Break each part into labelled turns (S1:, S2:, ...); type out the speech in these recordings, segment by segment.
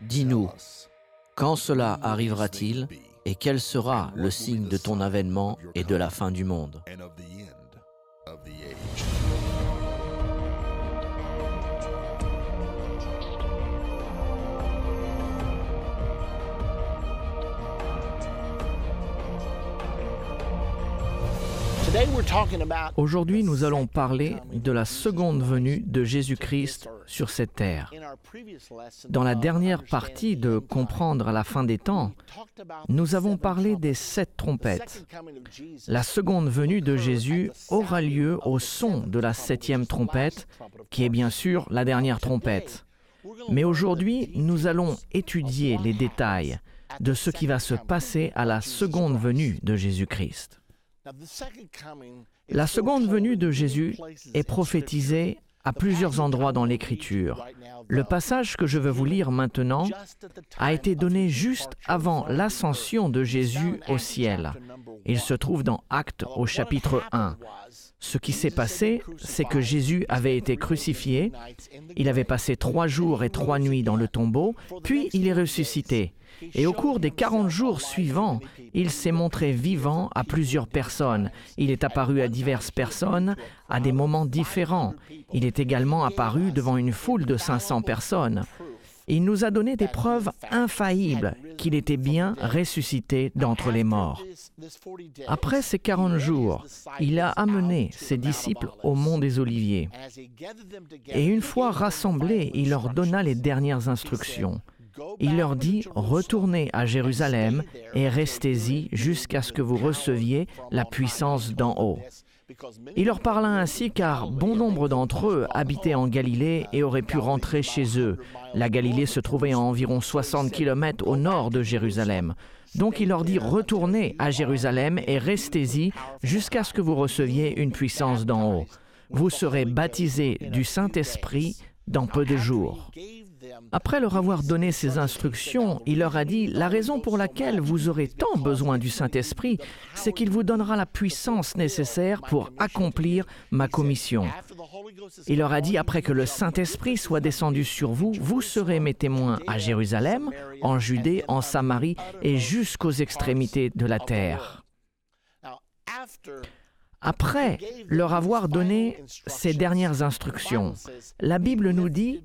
S1: Dis-nous, quand cela arrivera-t-il et quel sera le signe de ton avènement et de la fin du monde?
S2: Aujourd'hui, nous allons parler de la seconde venue de Jésus-Christ sur cette terre. Dans la dernière partie de Comprendre à la fin des temps, nous avons parlé des sept trompettes. La seconde venue de Jésus aura lieu au son de la septième trompette, qui est bien sûr la dernière trompette. Mais aujourd'hui, nous allons étudier les détails de ce qui va se passer à la seconde venue de Jésus-Christ. La seconde venue de Jésus est prophétisée à plusieurs endroits dans l'Écriture. Le passage que je veux vous lire maintenant a été donné juste avant l'ascension de Jésus au ciel. Il se trouve dans Actes au chapitre 1. Ce qui s'est passé, c'est que Jésus avait été crucifié, il avait passé trois jours et trois nuits dans le tombeau, puis il est ressuscité. Et au cours des 40 jours suivants, il s'est montré vivant à plusieurs personnes. Il est apparu à diverses personnes à des moments différents. Il est également apparu devant une foule de 500 personnes. Il nous a donné des preuves infaillibles qu'il était bien ressuscité d'entre les morts. Après ces 40 jours, il a amené ses disciples au mont des Oliviers. Et une fois rassemblés, il leur donna les dernières instructions. Il leur dit, retournez à Jérusalem et restez-y jusqu'à ce que vous receviez la puissance d'en haut. Il leur parla ainsi car bon nombre d'entre eux habitaient en Galilée et auraient pu rentrer chez eux. La Galilée se trouvait à environ 60 km au nord de Jérusalem. Donc il leur dit, retournez à Jérusalem et restez-y jusqu'à ce que vous receviez une puissance d'en haut. Vous serez baptisés du Saint-Esprit dans peu de jours. Après leur avoir donné ces instructions, il leur a dit, La raison pour laquelle vous aurez tant besoin du Saint-Esprit, c'est qu'il vous donnera la puissance nécessaire pour accomplir ma commission. Il leur a dit, après que le Saint-Esprit soit descendu sur vous, vous serez mes témoins à Jérusalem, en Judée, en Samarie et jusqu'aux extrémités de la terre. Après leur avoir donné ces dernières instructions, la Bible nous dit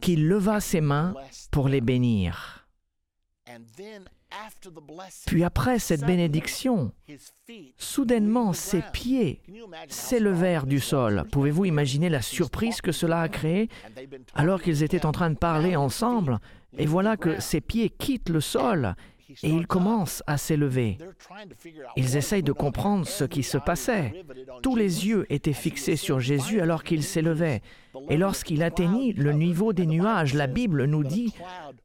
S2: qu'il leva ses mains pour les bénir. Puis après cette bénédiction, soudainement ses pieds s'élevèrent du sol. Pouvez-vous imaginer la surprise que cela a créé alors qu'ils étaient en train de parler ensemble? Et voilà que ses pieds quittent le sol et ils commencent à s'élever. Ils essayent de comprendre ce qui se passait. Tous les yeux étaient fixés sur Jésus alors qu'il s'élevait. Et lorsqu'il atteignit le niveau des nuages, la Bible nous dit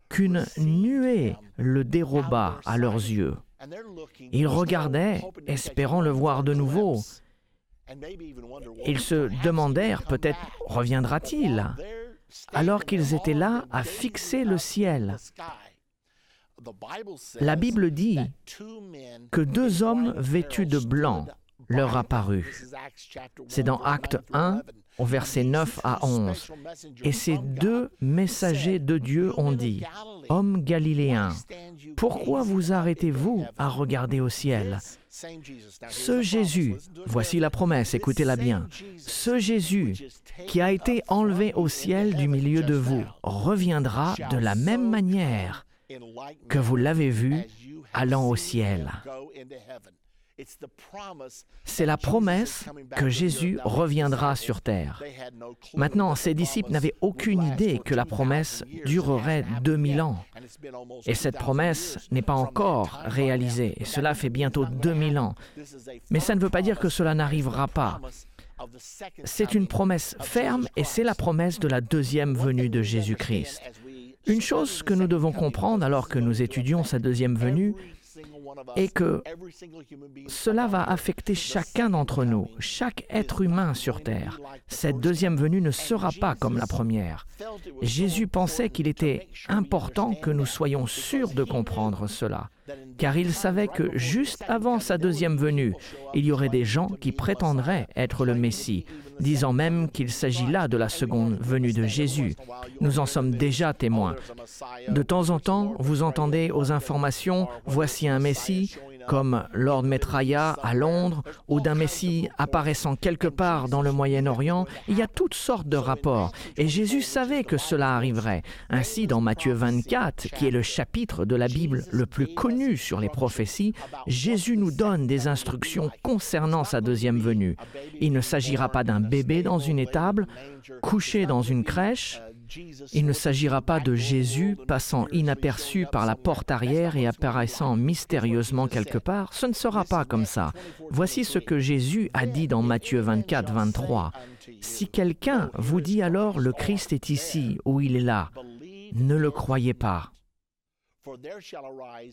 S2: qu'une nuée le déroba à leurs yeux. Ils regardaient, espérant le voir de nouveau. Ils se demandèrent peut-être reviendra-t-il? Alors qu'ils étaient là à fixer le ciel. La Bible dit que deux hommes vêtus de blanc leur apparurent. C'est dans Acte 1, au verset 9 à 11. Et ces deux messagers de Dieu ont dit, Hommes galiléens, pourquoi vous arrêtez-vous à regarder au ciel? Ce Jésus, voici la promesse, écoutez-la bien, ce Jésus qui a été enlevé au ciel du milieu de vous reviendra de la même manière que vous l'avez vu allant au ciel. C'est la promesse que Jésus reviendra sur terre. Maintenant, ses disciples n'avaient aucune idée que la promesse durerait 2000 ans. Et cette promesse n'est pas encore réalisée. Et cela fait bientôt 2000 ans. Mais ça ne veut pas dire que cela n'arrivera pas. C'est une promesse ferme et c'est la promesse de la deuxième venue de Jésus-Christ. Une chose que nous devons comprendre alors que nous étudions sa deuxième venue, et que cela va affecter chacun d'entre nous, chaque être humain sur Terre. Cette deuxième venue ne sera pas comme la première. Jésus pensait qu'il était important que nous soyons sûrs de comprendre cela, car il savait que juste avant sa deuxième venue, il y aurait des gens qui prétendraient être le Messie, disant même qu'il s'agit là de la seconde venue de Jésus. Nous en sommes déjà témoins. De temps en temps, vous entendez aux informations, voici un Messie, comme Lord Metraya à Londres ou d'un Messie apparaissant quelque part dans le Moyen-Orient, il y a toutes sortes de rapports. Et Jésus savait que cela arriverait. Ainsi, dans Matthieu 24, qui est le chapitre de la Bible le plus connu sur les prophéties, Jésus nous donne des instructions concernant sa deuxième venue. Il ne s'agira pas d'un bébé dans une étable, couché dans une crèche, il ne s'agira pas de Jésus passant inaperçu par la porte arrière et apparaissant mystérieusement quelque part. Ce ne sera pas comme ça. Voici ce que Jésus a dit dans Matthieu 24, 23. Si quelqu'un vous dit alors le Christ est ici ou il est là, ne le croyez pas.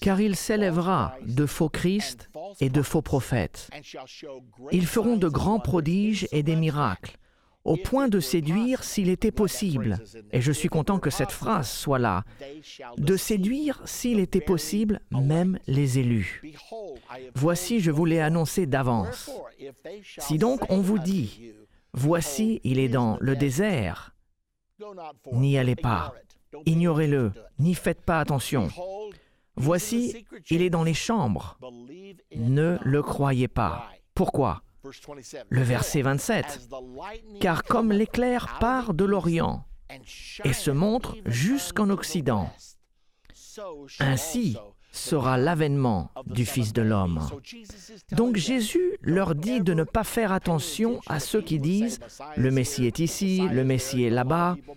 S2: Car il s'élèvera de faux Christ et de faux prophètes. Ils feront de grands prodiges et des miracles au point de séduire s'il était possible, et je suis content que cette phrase soit là, de séduire s'il était possible même les élus. Voici, je vous l'ai annoncé d'avance. Si donc on vous dit, voici, il est dans le désert, n'y allez pas, ignorez-le, n'y faites pas attention. Voici, il est dans les chambres, ne le croyez pas. Pourquoi? Le verset 27. Car comme l'éclair part de l'Orient et se montre jusqu'en Occident, ainsi sera l'avènement du Fils de l'homme. Donc Jésus leur dit de ne pas faire attention à ceux qui disent ⁇ Le Messie est ici, le Messie est là-bas ⁇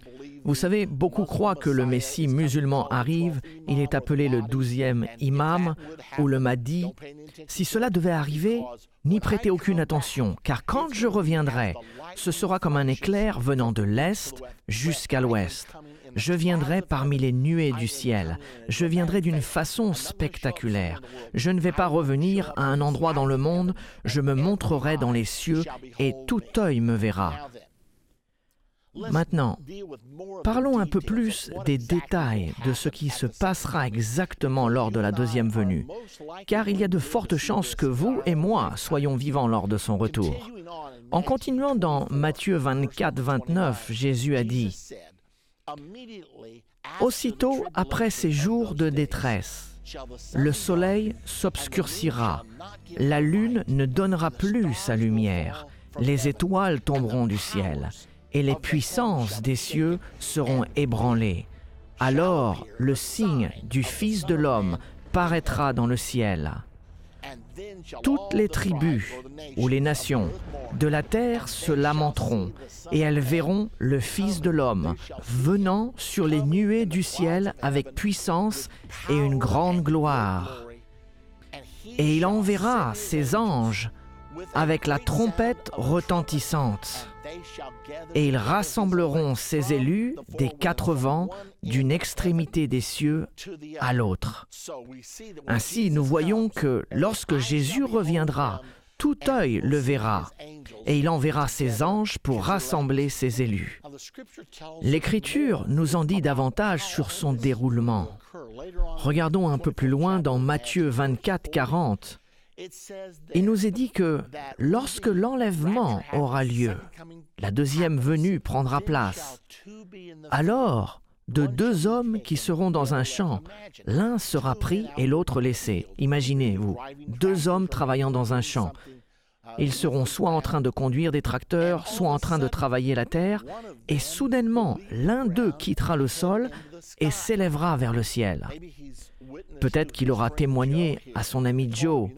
S2: vous savez, beaucoup croient que le Messie musulman arrive, il est appelé le douzième imam ou le Mahdi. Si cela devait arriver, n'y prêtez aucune attention, car quand je reviendrai, ce sera comme un éclair venant de l'Est jusqu'à l'Ouest. Je viendrai parmi les nuées du ciel. Je viendrai d'une façon spectaculaire. Je ne vais pas revenir à un endroit dans le monde, je me montrerai dans les cieux et tout œil me verra. Maintenant, parlons un peu plus des détails de ce qui se passera exactement lors de la deuxième venue, car il y a de fortes chances que vous et moi soyons vivants lors de son retour. En continuant dans Matthieu 24, 29, Jésus a dit, Aussitôt après ces jours de détresse, le soleil s'obscurcira, la lune ne donnera plus sa lumière, les étoiles tomberont du ciel et les puissances des cieux seront ébranlées. Alors le signe du Fils de l'homme paraîtra dans le ciel. Toutes les tribus ou les nations de la terre se lamenteront et elles verront le Fils de l'homme venant sur les nuées du ciel avec puissance et une grande gloire. Et il enverra ses anges avec la trompette retentissante et ils rassembleront ses élus des quatre vents d'une extrémité des cieux à l'autre. Ainsi, nous voyons que lorsque Jésus reviendra, tout œil le verra, et il enverra ses anges pour rassembler ses élus. L'Écriture nous en dit davantage sur son déroulement. Regardons un peu plus loin dans Matthieu 24, 40. Il nous est dit que lorsque l'enlèvement aura lieu, la deuxième venue prendra place. Alors, de deux hommes qui seront dans un champ, l'un sera pris et l'autre laissé. Imaginez-vous, deux hommes travaillant dans un champ. Ils seront soit en train de conduire des tracteurs, soit en train de travailler la terre, et soudainement, l'un d'eux quittera le sol et s'élèvera vers le ciel. Peut-être qu'il aura témoigné à son ami Joe,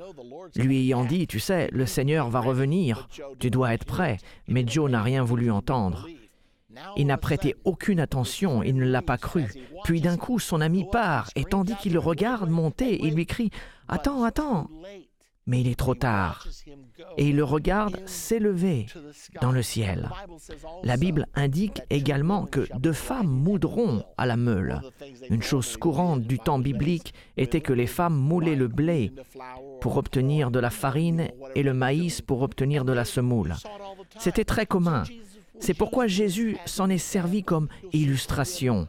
S2: lui ayant dit, tu sais, le Seigneur va revenir, tu dois être prêt, mais Joe n'a rien voulu entendre. Il n'a prêté aucune attention, il ne l'a pas cru. Puis d'un coup, son ami part, et tandis qu'il le regarde monter, il lui crie, Attends, attends, mais il est trop tard. Et il le regarde s'élever dans le ciel. La Bible indique également que deux femmes moudront à la meule. Une chose courante du temps biblique était que les femmes moulaient le blé pour obtenir de la farine et le maïs pour obtenir de la semoule. C'était très commun. C'est pourquoi Jésus s'en est servi comme illustration.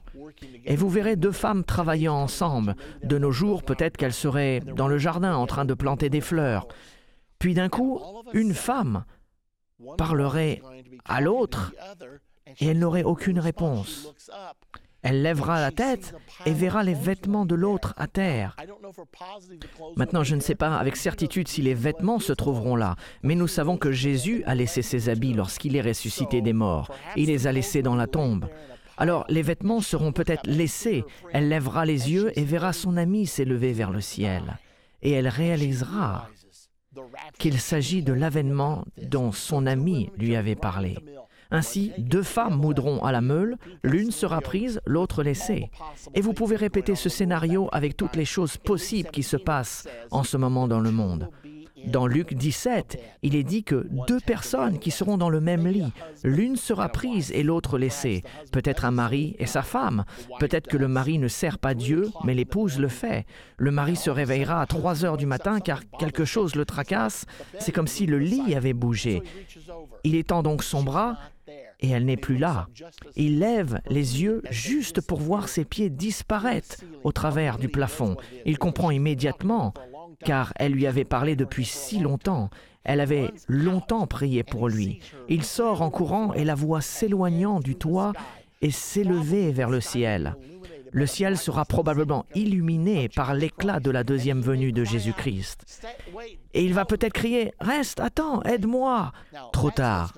S2: Et vous verrez deux femmes travaillant ensemble. De nos jours, peut-être qu'elles seraient dans le jardin en train de planter des fleurs. Puis d'un coup, une femme parlerait à l'autre et elle n'aurait aucune réponse. Elle lèvera la tête et verra les vêtements de l'autre à terre. Maintenant, je ne sais pas avec certitude si les vêtements se trouveront là, mais nous savons que Jésus a laissé ses habits lorsqu'il est ressuscité des morts. Il les a laissés dans la tombe. Alors les vêtements seront peut-être laissés. Elle lèvera les yeux et verra son ami s'élever vers le ciel. Et elle réalisera qu'il s'agit de l'avènement dont son ami lui avait parlé. Ainsi, deux femmes moudront à la meule, l'une sera prise, l'autre laissée. Et vous pouvez répéter ce scénario avec toutes les choses possibles qui se passent en ce moment dans le monde. Dans Luc 17, il est dit que deux personnes qui seront dans le même lit, l'une sera prise et l'autre laissée, peut-être un mari et sa femme, peut-être que le mari ne sert pas Dieu, mais l'épouse le fait. Le mari se réveillera à 3 heures du matin car quelque chose le tracasse, c'est comme si le lit avait bougé. Il étend donc son bras et elle n'est plus là. Il lève les yeux juste pour voir ses pieds disparaître au travers du plafond. Il comprend immédiatement car elle lui avait parlé depuis si longtemps. Elle avait longtemps prié pour lui. Il sort en courant et la voit s'éloignant du toit et s'élever vers le ciel. Le ciel sera probablement illuminé par l'éclat de la deuxième venue de Jésus-Christ. Et il va peut-être crier ⁇ Reste, attends, aide-moi !⁇ Trop tard.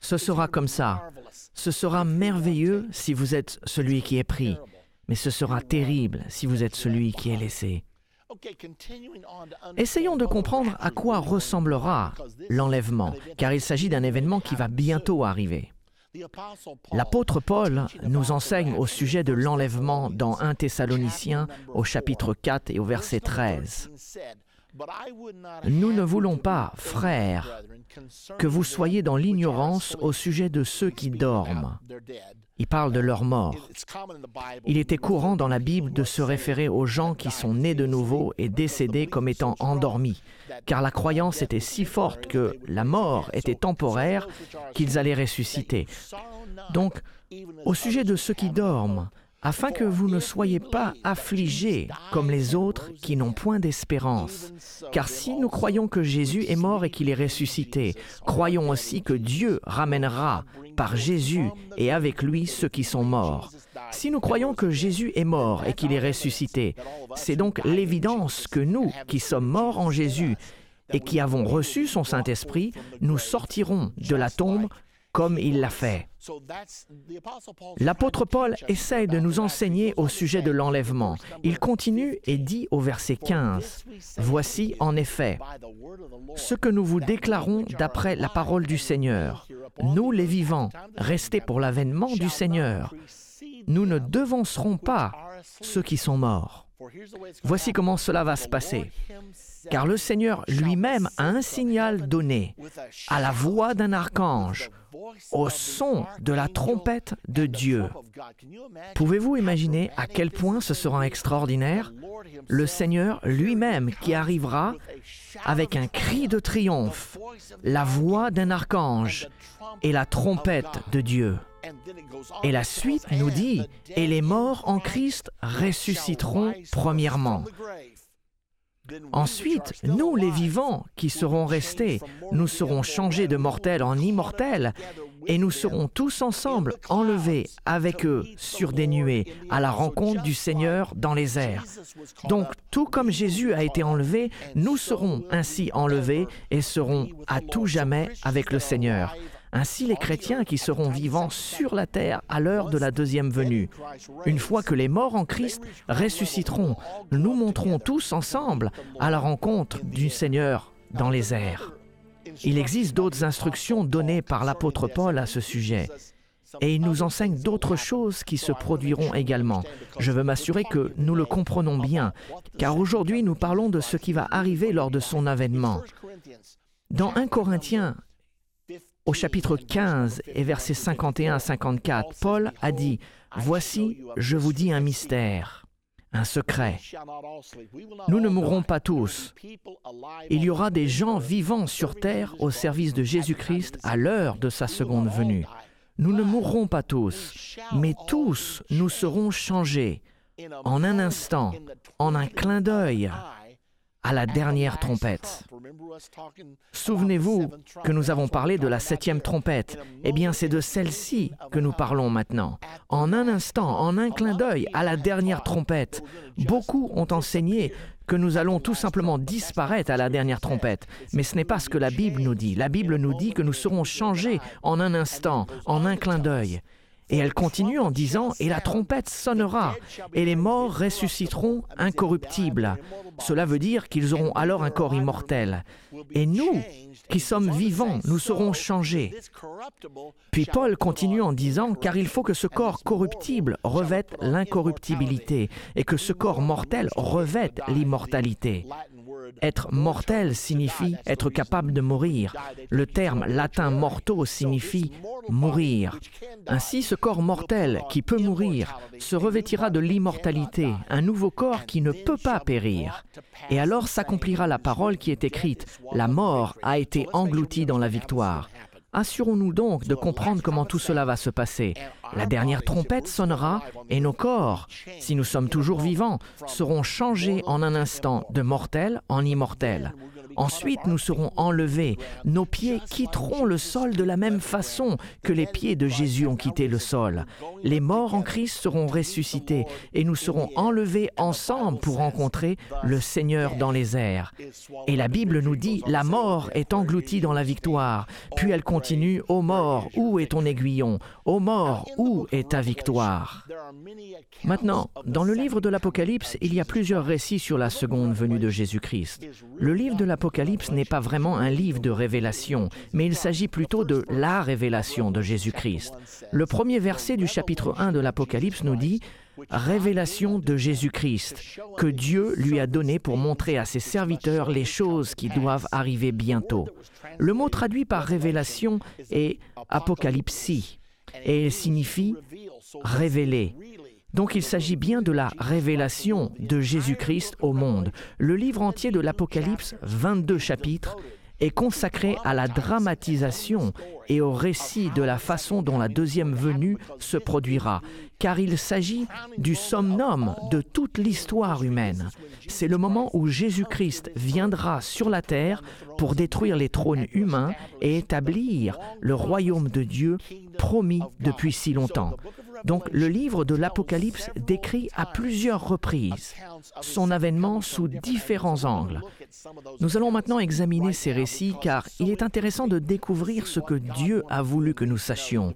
S2: Ce sera comme ça. Ce sera merveilleux si vous êtes celui qui est pris, mais ce sera terrible si vous êtes celui qui est laissé. Essayons de comprendre à quoi ressemblera l'enlèvement, car il s'agit d'un événement qui va bientôt arriver. L'apôtre Paul nous enseigne au sujet de l'enlèvement dans 1 Thessaloniciens au chapitre 4 et au verset 13. Nous ne voulons pas, frères, que vous soyez dans l'ignorance au sujet de ceux qui dorment. Il parle de leur mort. Il était courant dans la Bible de se référer aux gens qui sont nés de nouveau et décédés comme étant endormis, car la croyance était si forte que la mort était temporaire qu'ils allaient ressusciter. Donc, au sujet de ceux qui dorment, afin que vous ne soyez pas affligés comme les autres qui n'ont point d'espérance. Car si nous croyons que Jésus est mort et qu'il est ressuscité, croyons aussi que Dieu ramènera par Jésus et avec lui ceux qui sont morts. Si nous croyons que Jésus est mort et qu'il est ressuscité, c'est donc l'évidence que nous, qui sommes morts en Jésus et qui avons reçu son Saint-Esprit, nous sortirons de la tombe comme il l'a fait. L'apôtre Paul essaie de nous enseigner au sujet de l'enlèvement. Il continue et dit au verset 15, Voici en effet ce que nous vous déclarons d'après la parole du Seigneur. Nous les vivants, restés pour l'avènement du Seigneur, nous ne devancerons pas ceux qui sont morts. Voici comment cela va se passer. Car le Seigneur lui-même a un signal donné à la voix d'un archange, au son de la trompette de Dieu. Pouvez-vous imaginer à quel point ce sera extraordinaire? Le Seigneur lui-même qui arrivera avec un cri de triomphe, la voix d'un archange et la trompette de Dieu. Et la suite nous dit, et les morts en Christ ressusciteront premièrement. Ensuite, nous, les vivants, qui serons restés, nous serons changés de mortels en immortels, et nous serons tous ensemble enlevés avec eux sur des nuées à la rencontre du Seigneur dans les airs. Donc, tout comme Jésus a été enlevé, nous serons ainsi enlevés et serons à tout jamais avec le Seigneur. Ainsi les chrétiens qui seront vivants sur la terre à l'heure de la deuxième venue. Une fois que les morts en Christ ressusciteront, nous monterons tous ensemble à la rencontre du Seigneur dans les airs. Il existe d'autres instructions données par l'apôtre Paul à ce sujet. et il nous enseigne d'autres choses qui se produiront également. Je veux m'assurer que nous le comprenons bien, car aujourd'hui nous parlons de ce qui va arriver lors de son avènement. Dans 1 Corinthiens, au chapitre 15 et versets 51 à 54, Paul a dit, Voici, je vous dis un mystère, un secret. Nous ne mourrons pas tous. Il y aura des gens vivants sur terre au service de Jésus-Christ à l'heure de sa seconde venue. Nous ne mourrons pas tous, mais tous nous serons changés en un instant, en un clin d'œil, à la dernière trompette. Souvenez-vous que nous avons parlé de la septième trompette. Eh bien, c'est de celle-ci que nous parlons maintenant. En un instant, en un clin d'œil, à la dernière trompette. Beaucoup ont enseigné que nous allons tout simplement disparaître à la dernière trompette. Mais ce n'est pas ce que la Bible nous dit. La Bible nous dit que nous serons changés en un instant, en un clin d'œil. Et elle continue en disant, et la trompette sonnera, et les morts ressusciteront incorruptibles. Cela veut dire qu'ils auront alors un corps immortel. Et nous, qui sommes vivants, nous serons changés. Puis Paul continue en disant, car il faut que ce corps corruptible revête l'incorruptibilité, et que ce corps mortel revête l'immortalité. Être mortel signifie être capable de mourir. Le terme latin morto signifie mourir. Ainsi, ce corps mortel qui peut mourir se revêtira de l'immortalité, un nouveau corps qui ne peut pas périr. Et alors s'accomplira la parole qui est écrite, la mort a été engloutie dans la victoire. Assurons-nous donc de comprendre comment tout cela va se passer. La dernière trompette sonnera et nos corps, si nous sommes toujours vivants, seront changés en un instant de mortels en immortels. Ensuite, nous serons enlevés. Nos pieds quitteront le sol de la même façon que les pieds de Jésus ont quitté le sol. Les morts en Christ seront ressuscités et nous serons enlevés ensemble pour rencontrer le Seigneur dans les airs. Et la Bible nous dit, la mort est engloutie dans la victoire. Puis elle continue, ô mort, où est ton aiguillon? Ô mort, où est ta victoire? Maintenant, dans le livre de l'Apocalypse, il y a plusieurs récits sur la seconde venue de Jésus-Christ. Le livre de n'est pas vraiment un livre de révélation, mais il s'agit plutôt de la révélation de Jésus-Christ. Le premier verset du chapitre 1 de l'Apocalypse nous dit Révélation de Jésus-Christ, que Dieu lui a donné pour montrer à ses serviteurs les choses qui doivent arriver bientôt. Le mot traduit par révélation est apocalypsie et il signifie révéler. Donc il s'agit bien de la révélation de Jésus-Christ au monde. Le livre entier de l'Apocalypse, 22 chapitres, est consacré à la dramatisation et au récit de la façon dont la deuxième venue se produira, car il s'agit du somnum de toute l'histoire humaine. C'est le moment où Jésus-Christ viendra sur la terre pour détruire les trônes humains et établir le royaume de Dieu promis depuis si longtemps. Donc le livre de l'Apocalypse décrit à plusieurs reprises son avènement sous différents angles. Nous allons maintenant examiner ces récits car il est intéressant de découvrir ce que Dieu a voulu que nous sachions.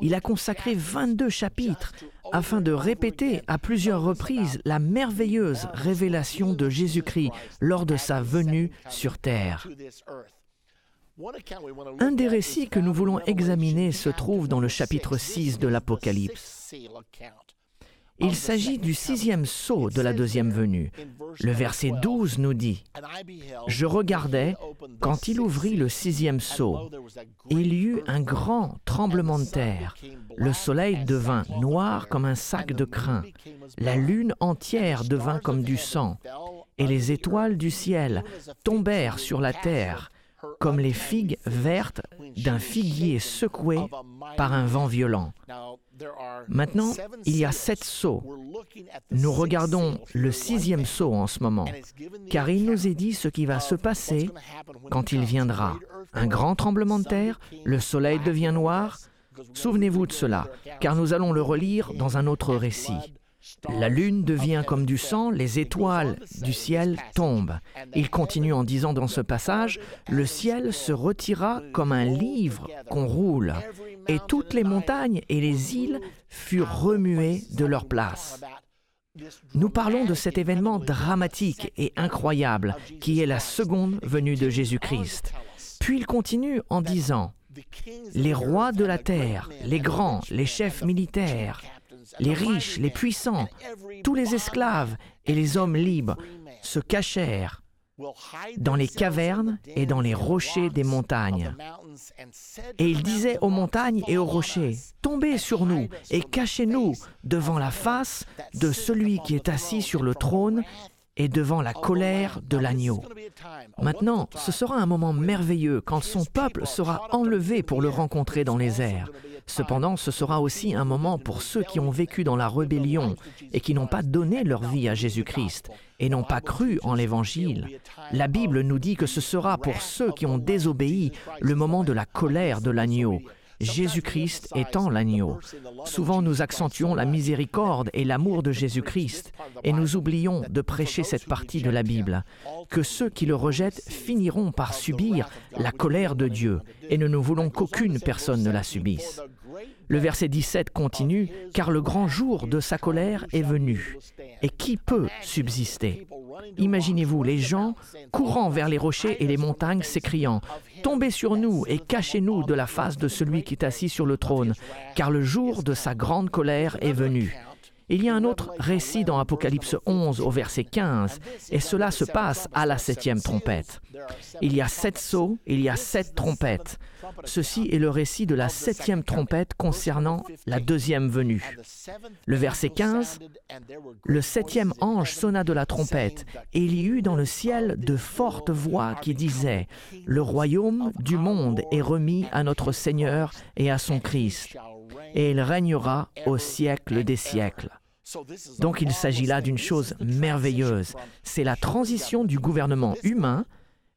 S2: Il a consacré 22 chapitres afin de répéter à plusieurs reprises la merveilleuse révélation de Jésus-Christ lors de sa venue sur terre. Un des récits que nous voulons examiner se trouve dans le chapitre 6 de l'Apocalypse. Il s'agit du sixième sceau de la deuxième venue. Le verset 12 nous dit, Je regardais quand il ouvrit le sixième sceau. Il y eut un grand tremblement de terre. Le soleil devint noir comme un sac de crin. La lune entière devint comme du sang. Et les étoiles du ciel tombèrent sur la terre comme les figues vertes d'un figuier secoué par un vent violent. Maintenant, il y a sept sauts. Nous regardons le sixième saut en ce moment, car il nous est dit ce qui va se passer quand il viendra. Un grand tremblement de terre, le soleil devient noir. Souvenez-vous de cela, car nous allons le relire dans un autre récit. La lune devient comme du sang, les étoiles du ciel tombent. Il continue en disant dans ce passage, le ciel se retira comme un livre qu'on roule, et toutes les montagnes et les îles furent remuées de leur place. Nous parlons de cet événement dramatique et incroyable qui est la seconde venue de Jésus-Christ. Puis il continue en disant, Les rois de la terre, les grands, les chefs militaires, les riches, les puissants, tous les esclaves et les hommes libres se cachèrent dans les cavernes et dans les rochers des montagnes. Et il disait aux montagnes et aux rochers, Tombez sur nous et cachez-nous devant la face de celui qui est assis sur le trône et devant la colère de l'agneau. Maintenant, ce sera un moment merveilleux quand son peuple sera enlevé pour le rencontrer dans les airs. Cependant, ce sera aussi un moment pour ceux qui ont vécu dans la rébellion et qui n'ont pas donné leur vie à Jésus-Christ et n'ont pas cru en l'Évangile. La Bible nous dit que ce sera pour ceux qui ont désobéi le moment de la colère de l'agneau. Jésus-Christ étant l'agneau. Souvent nous accentuons la miséricorde et l'amour de Jésus-Christ et nous oublions de prêcher cette partie de la Bible, que ceux qui le rejettent finiront par subir la colère de Dieu et nous ne voulons qu'aucune personne ne la subisse. Le verset 17 continue, car le grand jour de sa colère est venu. Et qui peut subsister? Imaginez-vous les gens courant vers les rochers et les montagnes s'écriant, Tombez sur nous et cachez-nous de la face de celui qui est assis sur le trône, car le jour de sa grande colère est venu. Il y a un autre récit dans Apocalypse 11 au verset 15, et cela se passe à la septième trompette. Il y a sept sceaux, il y a sept trompettes. Ceci est le récit de la septième trompette concernant la deuxième venue. Le verset 15, Le septième ange sonna de la trompette, et il y eut dans le ciel de fortes voix qui disaient, Le royaume du monde est remis à notre Seigneur et à son Christ, et il régnera au siècle des siècles. Donc il s'agit là d'une chose merveilleuse. C'est la transition du gouvernement humain,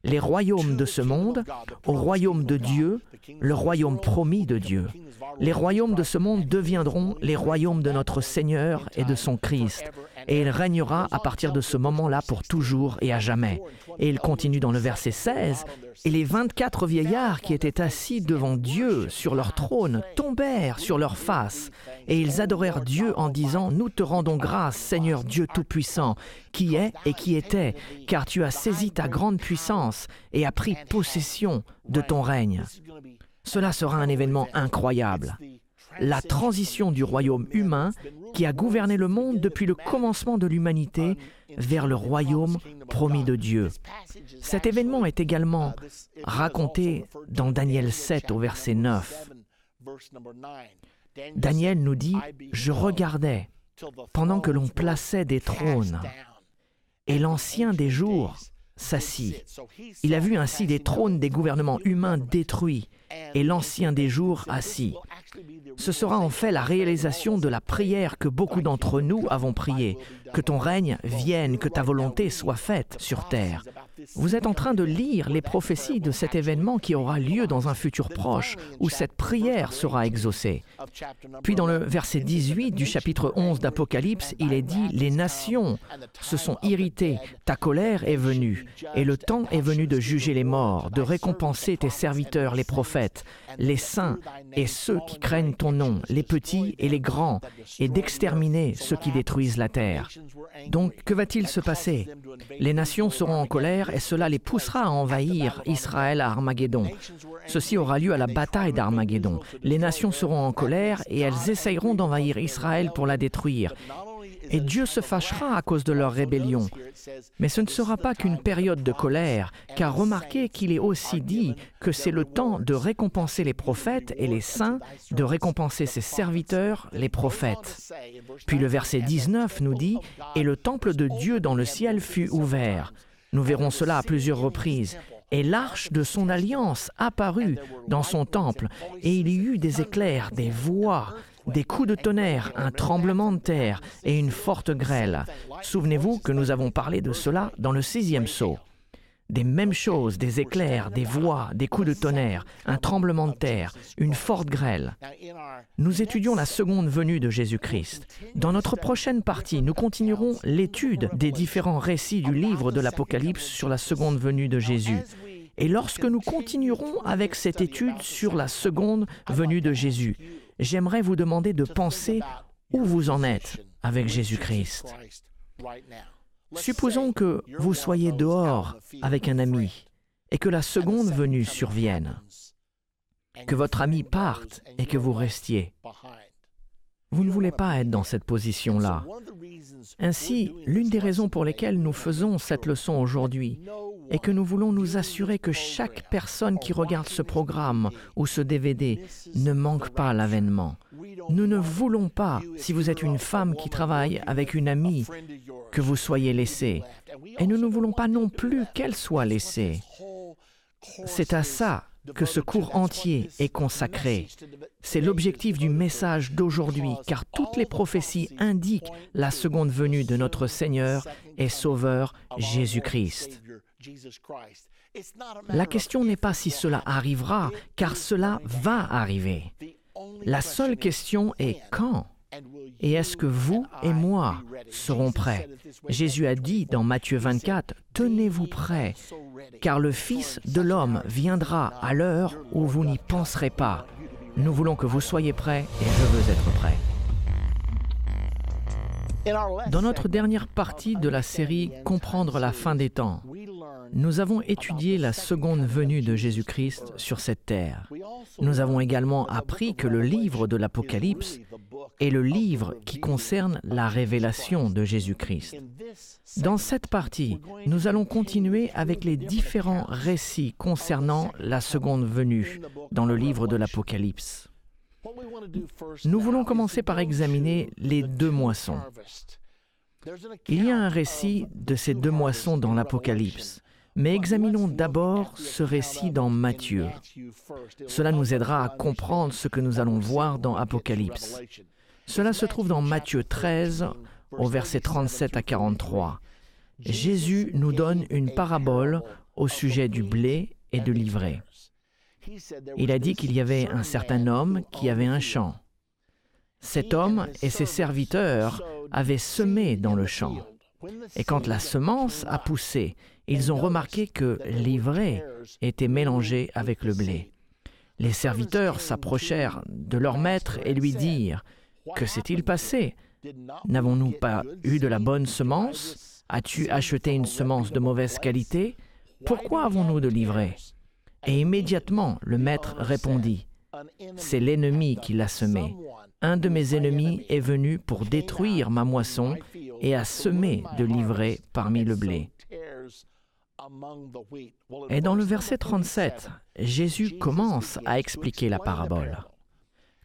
S2: les royaumes de ce monde, au royaume de Dieu, le royaume promis de Dieu. Les royaumes de ce monde deviendront les royaumes de notre Seigneur et de son Christ et il régnera à partir de ce moment-là pour toujours et à jamais. Et il continue dans le verset 16, et les 24 vieillards qui étaient assis devant Dieu sur leur trône tombèrent sur leur face, et ils adorèrent Dieu en disant, Nous te rendons grâce, Seigneur Dieu Tout-Puissant, qui est et qui était, car tu as saisi ta grande puissance et as pris possession de ton règne. Cela sera un événement incroyable la transition du royaume humain qui a gouverné le monde depuis le commencement de l'humanité vers le royaume promis de Dieu. Cet événement est également raconté dans Daniel 7 au verset 9. Daniel nous dit, Je regardais pendant que l'on plaçait des trônes, et l'ancien des jours s'assit. Il a vu ainsi des trônes des gouvernements humains détruits et l'ancien des jours assis. Ce sera en fait la réalisation de la prière que beaucoup d'entre nous avons priée, que ton règne vienne, que ta volonté soit faite sur terre. Vous êtes en train de lire les prophéties de cet événement qui aura lieu dans un futur proche, où cette prière sera exaucée. Puis dans le verset 18 du chapitre 11 d'Apocalypse, il est dit, Les nations se sont irritées, ta colère est venue, et le temps est venu de juger les morts, de récompenser tes serviteurs, les prophètes, les saints et ceux qui craignent ton nom, les petits et les grands, et d'exterminer ceux qui détruisent la terre. Donc, que va-t-il se passer? Les nations seront en colère et cela les poussera à envahir Israël à Armageddon. Ceci aura lieu à la bataille d'Armageddon. Les nations seront en colère et elles essayeront d'envahir Israël pour la détruire et Dieu se fâchera à cause de leur rébellion. Mais ce ne sera pas qu'une période de colère, car remarquez qu'il est aussi dit que c'est le temps de récompenser les prophètes et les saints, de récompenser ses serviteurs, les prophètes. Puis le verset 19 nous dit, Et le temple de Dieu dans le ciel fut ouvert. Nous verrons cela à plusieurs reprises. Et l'arche de son alliance apparut dans son temple, et il y eut des éclairs, des voix, des coups de tonnerre, un tremblement de terre et une forte grêle. Souvenez-vous que nous avons parlé de cela dans le sixième saut. Des mêmes choses, des éclairs, des voix, des coups de tonnerre, un tremblement de terre, une forte grêle. Nous étudions la seconde venue de Jésus-Christ. Dans notre prochaine partie, nous continuerons l'étude des différents récits du livre de l'Apocalypse sur la seconde venue de Jésus. Et lorsque nous continuerons avec cette étude sur la seconde venue de Jésus, j'aimerais vous demander de penser où vous en êtes avec Jésus-Christ. Supposons que vous soyez dehors avec un ami et que la seconde venue survienne. que votre ami parte et que vous restiez. Vous ne voulez pas être dans cette position-là. Ainsi, l'une des raisons pour lesquelles nous faisons cette leçon aujourd'hui est que nous voulons nous assurer que chaque personne qui regarde ce programme ou ce DVD ne manque pas l'avènement. Nous ne voulons pas, si vous êtes une femme qui travaille avec une amie, que vous soyez laissée. Et nous ne voulons pas non plus qu'elle soit laissée. C'est à ça que ce cours entier est consacré. C'est l'objectif du message d'aujourd'hui, car toutes les prophéties indiquent la seconde venue de notre Seigneur et Sauveur Jésus-Christ. La question n'est pas si cela arrivera, car cela va arriver. La seule question est quand et est-ce que vous et moi serons prêts? Jésus a dit dans Matthieu 24, Tenez-vous prêts, car le Fils de l'homme viendra à l'heure où vous n'y penserez pas. Nous voulons que vous soyez prêts et je veux être prêt. Dans notre dernière partie de la série Comprendre la fin des temps, nous avons étudié la seconde venue de Jésus-Christ sur cette terre. Nous avons également appris que le livre de l'Apocalypse est le livre qui concerne la révélation de Jésus-Christ. Dans cette partie, nous allons continuer avec les différents récits concernant la seconde venue dans le livre de l'Apocalypse. Nous voulons commencer par examiner les deux moissons. Il y a un récit de ces deux moissons dans l'Apocalypse. Mais examinons d'abord ce récit dans Matthieu. Cela nous aidera à comprendre ce que nous allons voir dans Apocalypse. Cela se trouve dans Matthieu 13, au verset 37 à 43. Jésus nous donne une parabole au sujet du blé et de l'ivraie. Il a dit qu'il y avait un certain homme qui avait un champ. Cet homme et ses serviteurs avaient semé dans le champ. Et quand la semence a poussé, ils ont remarqué que l'ivraie était mélangée avec le blé. Les serviteurs s'approchèrent de leur maître et lui dirent Que s'est-il passé? N'avons-nous pas eu de la bonne semence? As-tu acheté une semence de mauvaise qualité? Pourquoi avons-nous de l'ivraie Et immédiatement le maître répondit C'est l'ennemi qui l'a semé. Un de mes ennemis est venu pour détruire ma moisson et a semé de l'ivraie parmi le blé. Et dans le verset 37, Jésus commence à expliquer la parabole.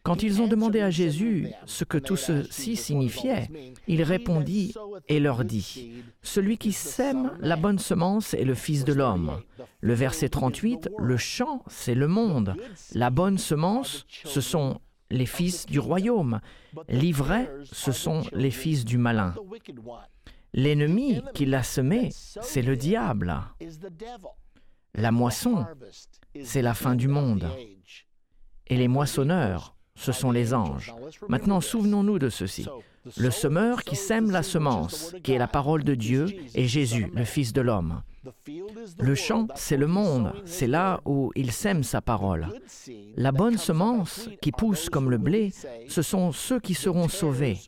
S2: Quand ils ont demandé à Jésus ce que tout ceci signifiait, il répondit et leur dit, Celui qui sème la bonne semence est le Fils de l'homme. Le verset 38, le champ, c'est le monde. La bonne semence, ce sont les fils du royaume. L'ivraie, ce sont les fils du malin. L'ennemi qui l'a semé, c'est le diable. La moisson, c'est la fin du monde. Et les moissonneurs, ce sont les anges. Maintenant, souvenons-nous de ceci. Le semeur qui sème la semence, qui est la parole de Dieu, est Jésus, le Fils de l'homme. Le champ, c'est le monde, c'est là où il sème sa parole. La bonne semence qui pousse comme le blé, ce sont ceux qui seront sauvés.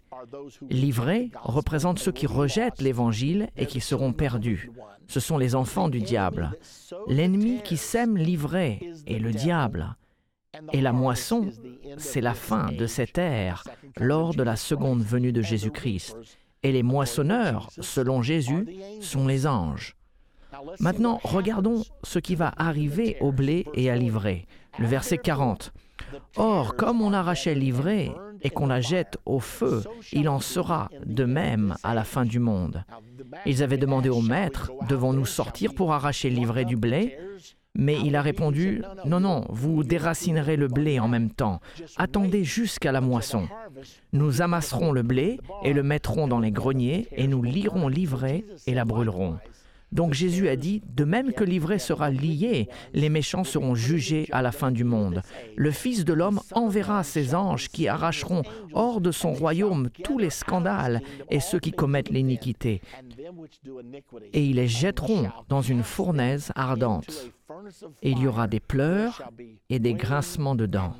S2: L'ivraie représente ceux qui rejettent l'Évangile et qui seront perdus. Ce sont les enfants du diable. L'ennemi qui sème l'ivraie est le diable. Et la moisson, c'est la fin de cette ère lors de la seconde venue de Jésus-Christ. Et les moissonneurs, selon Jésus, sont les anges. Maintenant, regardons ce qui va arriver au blé et à l'ivraie. Le verset 40. Or, comme on arrachait l'ivraie et qu'on la jette au feu, il en sera de même à la fin du monde. Ils avaient demandé au maître, devons-nous sortir pour arracher l'ivraie du blé? Mais il a répondu, Non, non, vous déracinerez le blé en même temps. Attendez jusqu'à la moisson. Nous amasserons le blé et le mettrons dans les greniers et nous lirons l'ivraie et la brûlerons. Donc Jésus a dit, de même que l'ivraie sera liée, les méchants seront jugés à la fin du monde. Le Fils de l'homme enverra ses anges qui arracheront hors de son royaume tous les scandales et ceux qui commettent l'iniquité, et ils les jetteront dans une fournaise ardente. Et il y aura des pleurs et des grincements de dents.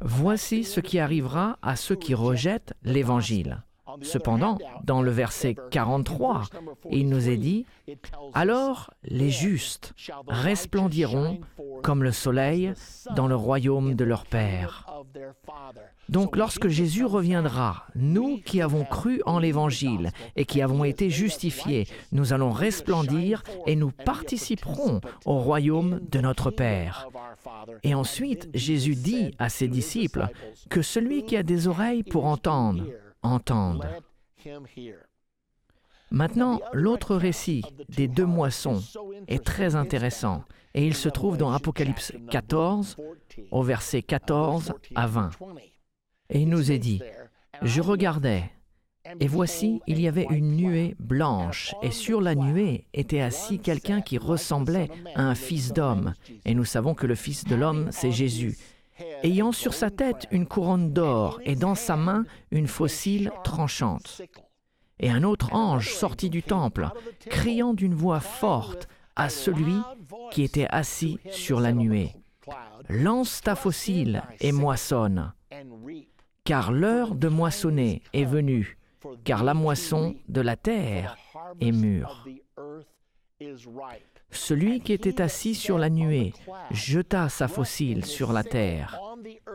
S2: Voici ce qui arrivera à ceux qui rejettent l'Évangile. Cependant, dans le verset 43, il nous est dit, Alors les justes resplendiront comme le soleil dans le royaume de leur Père. Donc lorsque Jésus reviendra, nous qui avons cru en l'Évangile et qui avons été justifiés, nous allons resplendir et nous participerons au royaume de notre Père. Et ensuite, Jésus dit à ses disciples que celui qui a des oreilles pour entendre, entende. Maintenant, l'autre récit des deux moissons est très intéressant et il se trouve dans Apocalypse 14 au verset 14 à 20. Et il nous est dit, je regardais, et voici, il y avait une nuée blanche, et sur la nuée était assis quelqu'un qui ressemblait à un fils d'homme, et nous savons que le fils de l'homme, c'est Jésus, ayant sur sa tête une couronne d'or, et dans sa main une fossile tranchante. Et un autre ange sortit du temple, criant d'une voix forte à celui qui était assis sur la nuée. Lance ta fossile et moissonne, car l'heure de moissonner est venue, car la moisson de la terre est mûre. Celui qui était assis sur la nuée jeta sa fossile sur la terre,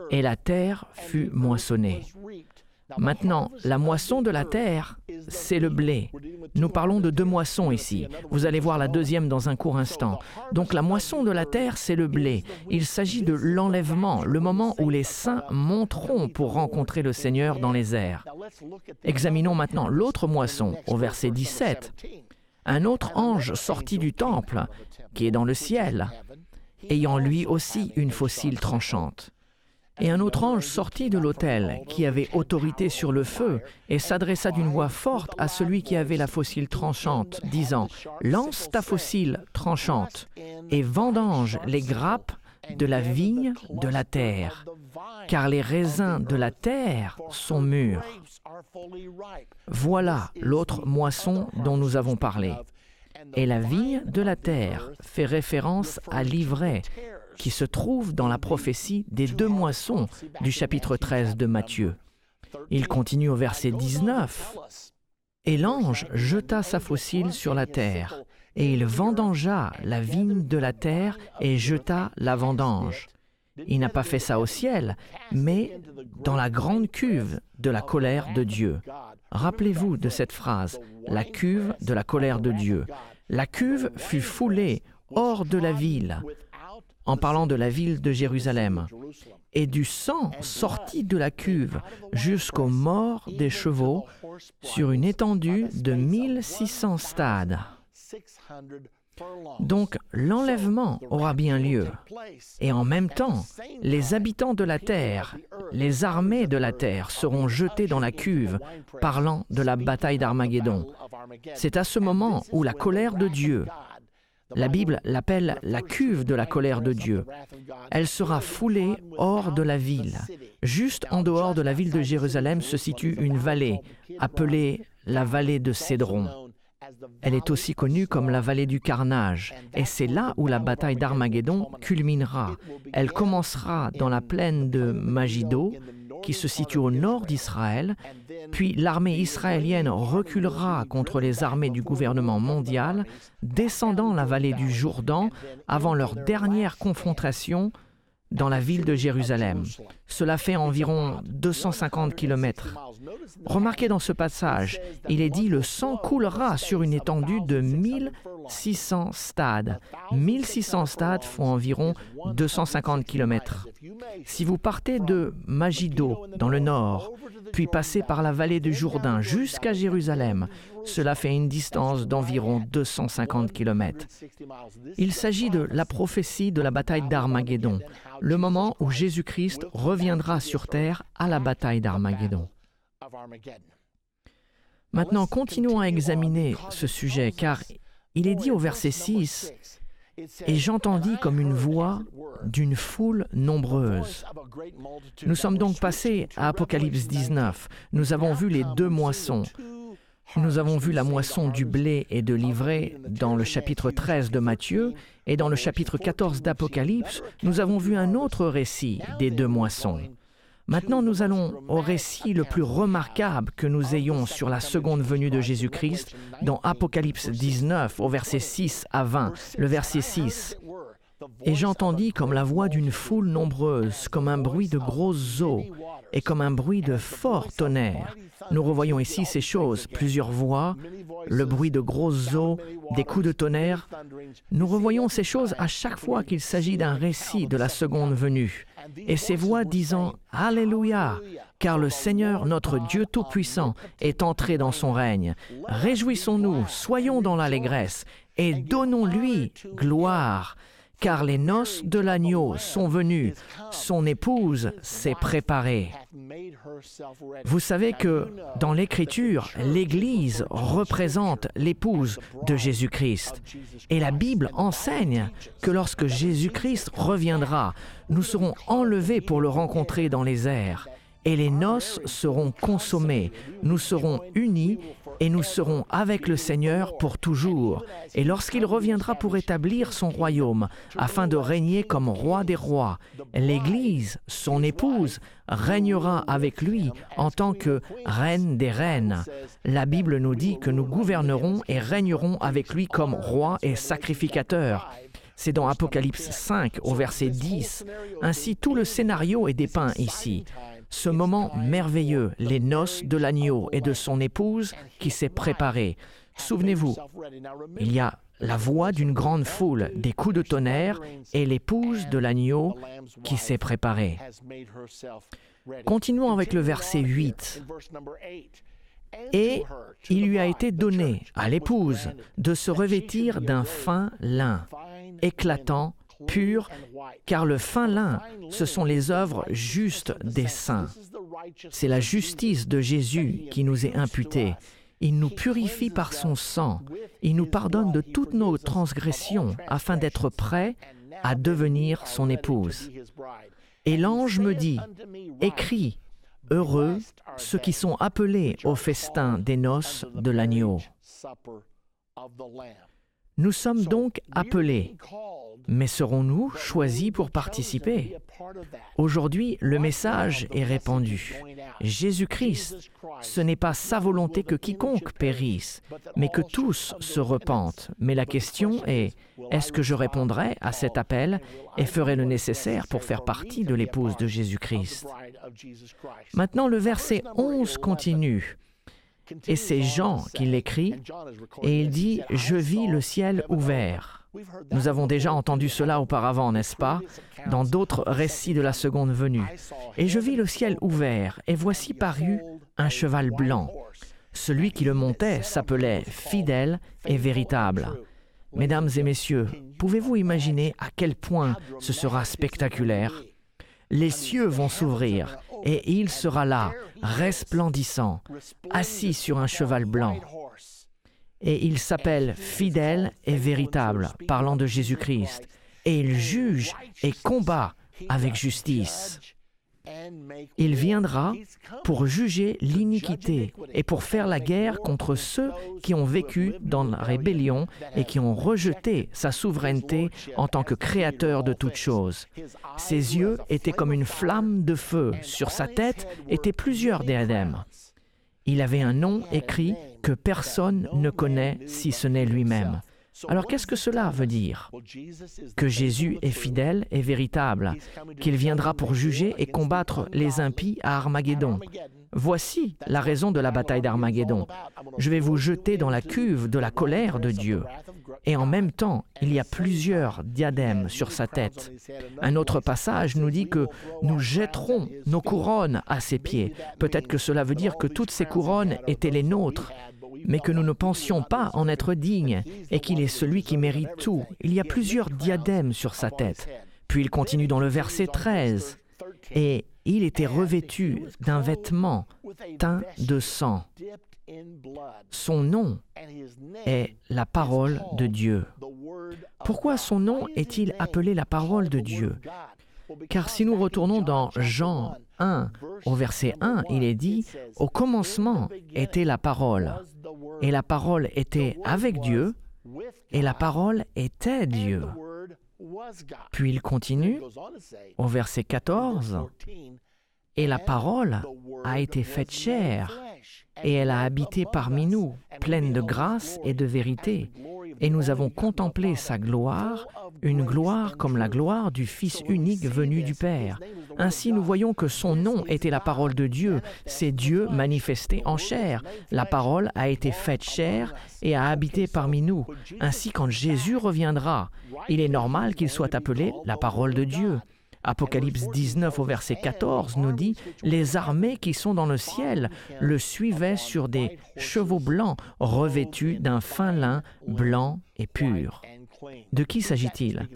S2: et la terre fut moissonnée. Maintenant, la moisson de la terre, c'est le blé. Nous parlons de deux moissons ici. Vous allez voir la deuxième dans un court instant. Donc la moisson de la terre, c'est le blé. Il s'agit de l'enlèvement, le moment où les saints monteront pour rencontrer le Seigneur dans les airs. Examinons maintenant l'autre moisson au verset 17. Un autre ange sortit du temple, qui est dans le ciel, ayant lui aussi une fossile tranchante. Et un autre ange sortit de l'autel, qui avait autorité sur le feu, et s'adressa d'une voix forte à celui qui avait la fossile tranchante, disant, Lance ta fossile tranchante, et vendange les grappes de la vigne de la terre, car les raisins de la terre sont mûrs. Voilà l'autre moisson dont nous avons parlé. Et la vigne de la terre fait référence à l'ivraie, qui se trouve dans la prophétie des deux moissons du chapitre 13 de Matthieu. Il continue au verset 19. Et l'ange jeta sa fossile sur la terre, et il vendangea la vigne de la terre et jeta la vendange. Il n'a pas fait ça au ciel, mais dans la grande cuve de la colère de Dieu. Rappelez-vous de cette phrase, la cuve de la colère de Dieu. La cuve fut foulée hors de la ville en parlant de la ville de Jérusalem, et du sang sorti de la cuve jusqu'aux morts des chevaux sur une étendue de 1600 stades. Donc l'enlèvement aura bien lieu. Et en même temps, les habitants de la terre, les armées de la terre seront jetés dans la cuve, parlant de la bataille d'Armageddon. C'est à ce moment où la colère de Dieu la Bible l'appelle la cuve de la colère de Dieu. Elle sera foulée hors de la ville. Juste en dehors de la ville de Jérusalem se situe une vallée, appelée la vallée de Cédron. Elle est aussi connue comme la vallée du carnage, et c'est là où la bataille d'Armageddon culminera. Elle commencera dans la plaine de Magido, qui se situe au nord d'Israël, puis l'armée israélienne reculera contre les armées du gouvernement mondial, descendant la vallée du Jourdain avant leur dernière confrontation dans la ville de Jérusalem. Cela fait environ 250 kilomètres. Remarquez dans ce passage, il est dit le sang coulera sur une étendue de 1600 stades. 1600 stades font environ 250 kilomètres. Si vous partez de Magido, dans le nord, puis passez par la vallée du Jourdain jusqu'à Jérusalem, cela fait une distance d'environ 250 kilomètres. Il s'agit de la prophétie de la bataille d'Armageddon, le moment où Jésus-Christ reviendra sur terre à la bataille d'Armageddon. Maintenant, continuons à examiner ce sujet, car il est dit au verset 6, Et j'entendis comme une voix d'une foule nombreuse. Nous sommes donc passés à Apocalypse 19. Nous avons vu les deux moissons. Nous avons vu la moisson du blé et de l'ivraie dans le chapitre 13 de Matthieu et dans le chapitre 14 d'Apocalypse, nous avons vu un autre récit des deux moissons. Maintenant, nous allons au récit le plus remarquable que nous ayons sur la seconde venue de Jésus-Christ dans Apocalypse 19 au verset 6 à 20. Le verset 6. Et j'entendis comme la voix d'une foule nombreuse, comme un bruit de grosses eaux et comme un bruit de fort tonnerre. Nous revoyons ici ces choses, plusieurs voix, le bruit de grosses eaux, des coups de tonnerre. Nous revoyons ces choses à chaque fois qu'il s'agit d'un récit de la seconde venue. Et ces voix disant Alléluia, car le Seigneur, notre Dieu Tout-Puissant, est entré dans son règne. Réjouissons-nous, soyons dans l'allégresse, et donnons-lui gloire car les noces de l'agneau sont venues, son épouse s'est préparée. Vous savez que dans l'Écriture, l'Église représente l'épouse de Jésus-Christ. Et la Bible enseigne que lorsque Jésus-Christ reviendra, nous serons enlevés pour le rencontrer dans les airs et les noces seront consommées. Nous serons unis et nous serons avec le Seigneur pour toujours. Et lorsqu'il reviendra pour établir son royaume, afin de régner comme roi des rois, l'Église, son épouse, régnera avec lui en tant que reine des reines. La Bible nous dit que nous gouvernerons et régnerons avec lui comme roi et sacrificateur. C'est dans Apocalypse 5 au verset 10. Ainsi tout le scénario est dépeint ici ce moment merveilleux, les noces de l'agneau et de son épouse qui s'est préparée. Souvenez-vous, il y a la voix d'une grande foule, des coups de tonnerre et l'épouse de l'agneau qui s'est préparée. Continuons avec le verset 8. Et il lui a été donné à l'épouse de se revêtir d'un fin lin, éclatant pur, car le fin lin, ce sont les œuvres justes des saints. C'est la justice de Jésus qui nous est imputée. Il nous purifie par son sang. Il nous pardonne de toutes nos transgressions afin d'être prêts à devenir son épouse. Et l'ange me dit, écris, heureux ceux qui sont appelés au festin des noces de l'agneau. Nous sommes donc appelés, mais serons-nous choisis pour participer? Aujourd'hui, le message est répandu. Jésus-Christ, ce n'est pas sa volonté que quiconque périsse, mais que tous se repentent. Mais la question est, est-ce que je répondrai à cet appel et ferai le nécessaire pour faire partie de l'épouse de Jésus-Christ? Maintenant, le verset 11 continue. Et c'est Jean qui l'écrit, et il dit, Je vis le ciel ouvert. Nous avons déjà entendu cela auparavant, n'est-ce pas, dans d'autres récits de la seconde venue. Et je vis le ciel ouvert, et voici paru un cheval blanc. Celui qui le montait s'appelait fidèle et véritable. Mesdames et messieurs, pouvez-vous imaginer à quel point ce sera spectaculaire? Les cieux vont s'ouvrir et il sera là, resplendissant, assis sur un cheval blanc. Et il s'appelle fidèle et véritable, parlant de Jésus-Christ. Et il juge et combat avec justice. Il viendra pour juger l'iniquité et pour faire la guerre contre ceux qui ont vécu dans la rébellion et qui ont rejeté sa souveraineté en tant que créateur de toutes choses. Ses yeux étaient comme une flamme de feu, sur sa tête étaient plusieurs diadèmes. Il avait un nom écrit que personne ne connaît si ce n'est lui-même. Alors qu'est-ce que cela veut dire? Que Jésus est fidèle et véritable, qu'il viendra pour juger et combattre les impies à Armageddon. Voici la raison de la bataille d'Armageddon. Je vais vous jeter dans la cuve de la colère de Dieu. Et en même temps, il y a plusieurs diadèmes sur sa tête. Un autre passage nous dit que nous jetterons nos couronnes à ses pieds. Peut-être que cela veut dire que toutes ces couronnes étaient les nôtres mais que nous ne pensions pas en être dignes et qu'il est celui qui mérite tout. Il y a plusieurs diadèmes sur sa tête. Puis il continue dans le verset 13. Et il était revêtu d'un vêtement teint de sang. Son nom est la parole de Dieu. Pourquoi son nom est-il appelé la parole de Dieu? Car si nous retournons dans Jean 1, au verset 1, il est dit, Au commencement était la parole, et la parole était avec Dieu, et la parole était Dieu. Puis il continue au verset 14, Et la parole a été faite chair, et elle a habité parmi nous, pleine de grâce et de vérité. Et nous avons contemplé sa gloire, une gloire comme la gloire du Fils unique venu du Père. Ainsi nous voyons que son nom était la parole de Dieu, c'est Dieu manifesté en chair. La parole a été faite chair et a habité parmi nous. Ainsi quand Jésus reviendra, il est normal qu'il soit appelé la parole de Dieu. Apocalypse 19 au verset 14 nous dit, Les armées qui sont dans le ciel le suivaient sur des chevaux blancs revêtus d'un fin lin blanc et pur. De qui s'agit-il?